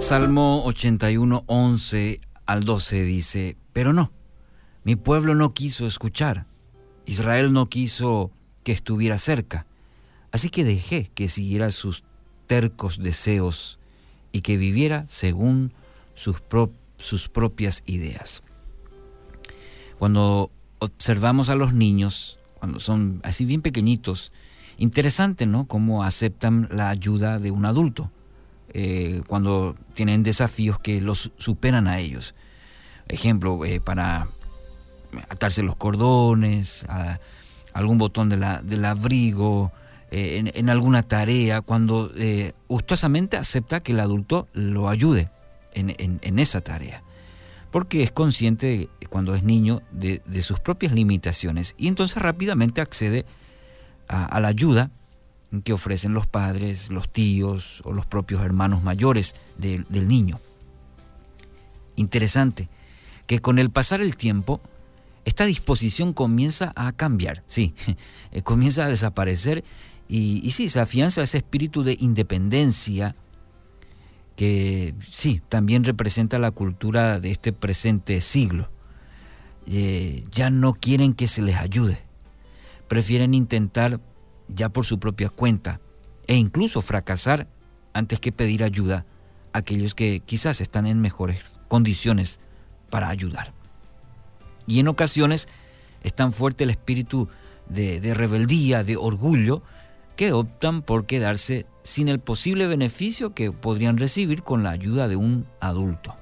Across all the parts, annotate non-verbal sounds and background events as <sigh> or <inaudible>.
Salmo 81, 11 al 12 dice, pero no, mi pueblo no quiso escuchar, Israel no quiso que estuviera cerca, así que dejé que siguiera sus tercos deseos y que viviera según sus, sus propias ideas. Cuando observamos a los niños, cuando son así bien pequeñitos, interesante, ¿no? Cómo aceptan la ayuda de un adulto eh, cuando tienen desafíos que los superan a ellos. Ejemplo, eh, para atarse los cordones, algún botón de la, del abrigo, eh, en, alguna tarea, cuando gustosamente acepta que el adulto lo ayude en esa tarea porque es consciente cuando es niño de, sus propias limitaciones y entonces rápidamente accede a, la ayuda que ofrecen los padres, los tíos o los propios hermanos mayores del niño. Interesante que con el pasar el tiempo, esta disposición comienza a cambiar, sí, <laughs> comienza a desaparecer y, y sí, se afianza ese espíritu de independencia, que sí, también representa la cultura de este presente siglo. Eh, ya no quieren que se les ayude, prefieren intentar ya por su propia cuenta e incluso fracasar antes que pedir ayuda a aquellos que quizás están en mejores condiciones para ayudar. Y en ocasiones es tan fuerte el espíritu de, de rebeldía, de orgullo, que optan por quedarse sin el posible beneficio que podrían recibir con la ayuda de un adulto.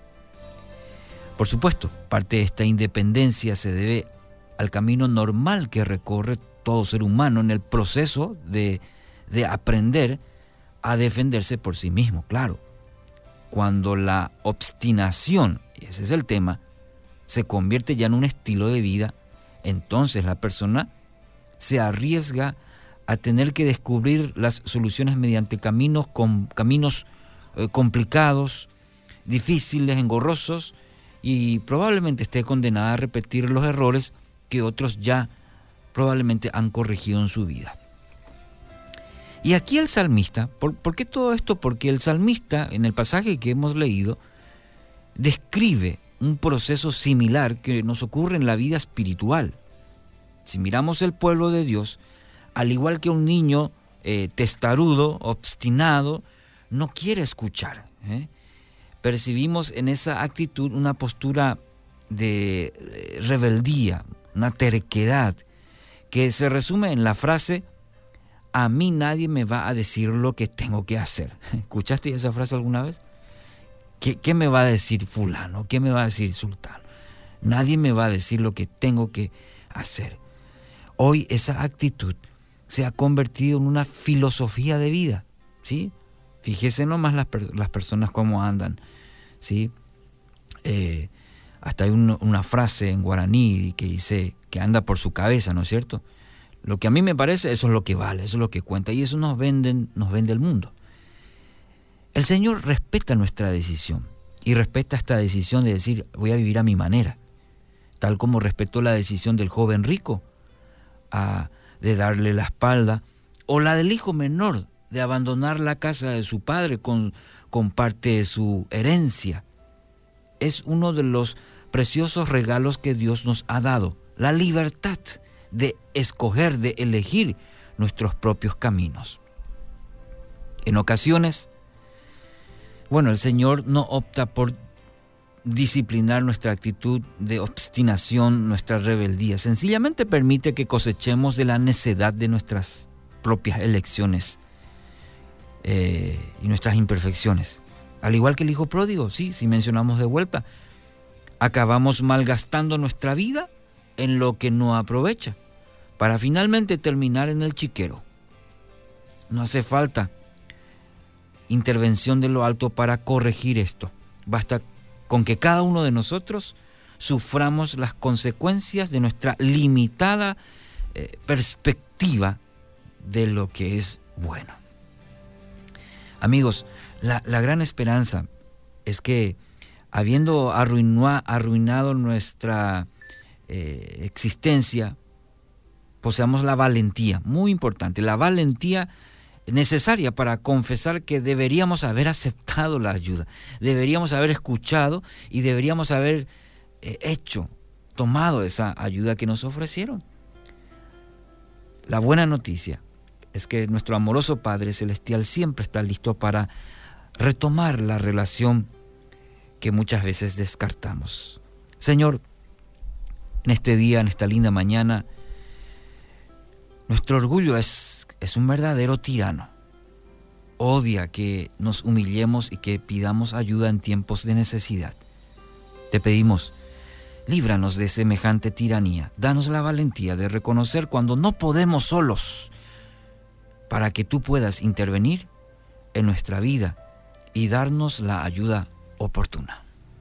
Por supuesto, parte de esta independencia se debe al camino normal que recorre todo ser humano en el proceso de, aprender a defenderse por sí mismo, claro. Cuando la obstinación, ese es el tema, se convierte ya en un estilo de vida, entonces la persona se arriesga a tener que descubrir las soluciones mediante caminos, caminos eh, complicados, difíciles, engorrosos, y probablemente esté condenada a repetir los errores que otros ya probablemente han corregido en su vida. Y aquí el salmista, ¿por, ¿por, qué todo esto? Porque el salmista, en el pasaje que hemos leído, describe un proceso similar que nos ocurre en la vida espiritual. Si miramos el pueblo de Dios, al igual que un niño eh, testarudo, obstinado, no quiere escuchar. ¿eh? Percibimos en esa actitud una postura de eh, rebeldía, una terquedad, que se resume en la frase, a mí nadie me va a decir lo que tengo que hacer. <laughs> ¿Escuchaste esa frase alguna vez? ¿Qué, ¿Qué, me va a decir fulano? ¿Qué me va a decir sultano? Nadie me va a decir lo que tengo que hacer. Hoy esa actitud se ha convertido en una filosofía de vida, ¿sí? Fíjese nomás las, las personas cómo andan, ¿sí? Eh, hasta hay una frase en guaraní que dice que anda por su cabeza, ¿no es cierto? Lo que a mí me parece, eso es lo que vale, eso es lo que cuenta, y eso nos, venden, nos vende el mundo. El Señor respeta nuestra decisión y respeta esta decisión de decir, voy a vivir a mi manera, tal como respetó la decisión del joven rico a de darle la espalda, o la del hijo menor de abandonar la casa de su padre con, con parte de su herencia. Es uno de los preciosos regalos que Dios nos ha dado, la libertad de escoger, de elegir nuestros propios caminos. En ocasiones, bueno, el Señor no opta por disciplinar nuestra actitud de obstinación, nuestra rebeldía. Sencillamente permite que cosechemos de la necedad de nuestras propias elecciones eh, y nuestras imperfecciones. Al igual que el hijo pródigo, sí, si mencionamos de vuelta, acabamos malgastando nuestra vida en lo que no aprovecha, para finalmente terminar en el chiquero. No hace falta intervención de lo alto para corregir esto. Basta con que cada uno de nosotros suframos las consecuencias de nuestra limitada eh, perspectiva de lo que es bueno. Amigos, la, gran esperanza es que habiendo arruinado nuestra eh, existencia, poseamos la valentía, muy importante, la valentía necesaria para confesar que deberíamos haber aceptado la ayuda, deberíamos haber escuchado y deberíamos haber eh, hecho, tomado esa ayuda que nos ofrecieron. La buena noticia es que nuestro amoroso Padre Celestial siempre está listo para retomar la relación que muchas veces descartamos. Señor, en este día, en esta linda mañana, nuestro orgullo es, es un verdadero tirano. Odia que nos humillemos y que pidamos ayuda en tiempos de necesidad. Te pedimos, líbranos de semejante tiranía. Danos la valentía de reconocer cuando no podemos solos, para que tú puedas intervenir en nuestra vida y darnos la ayuda oportuna.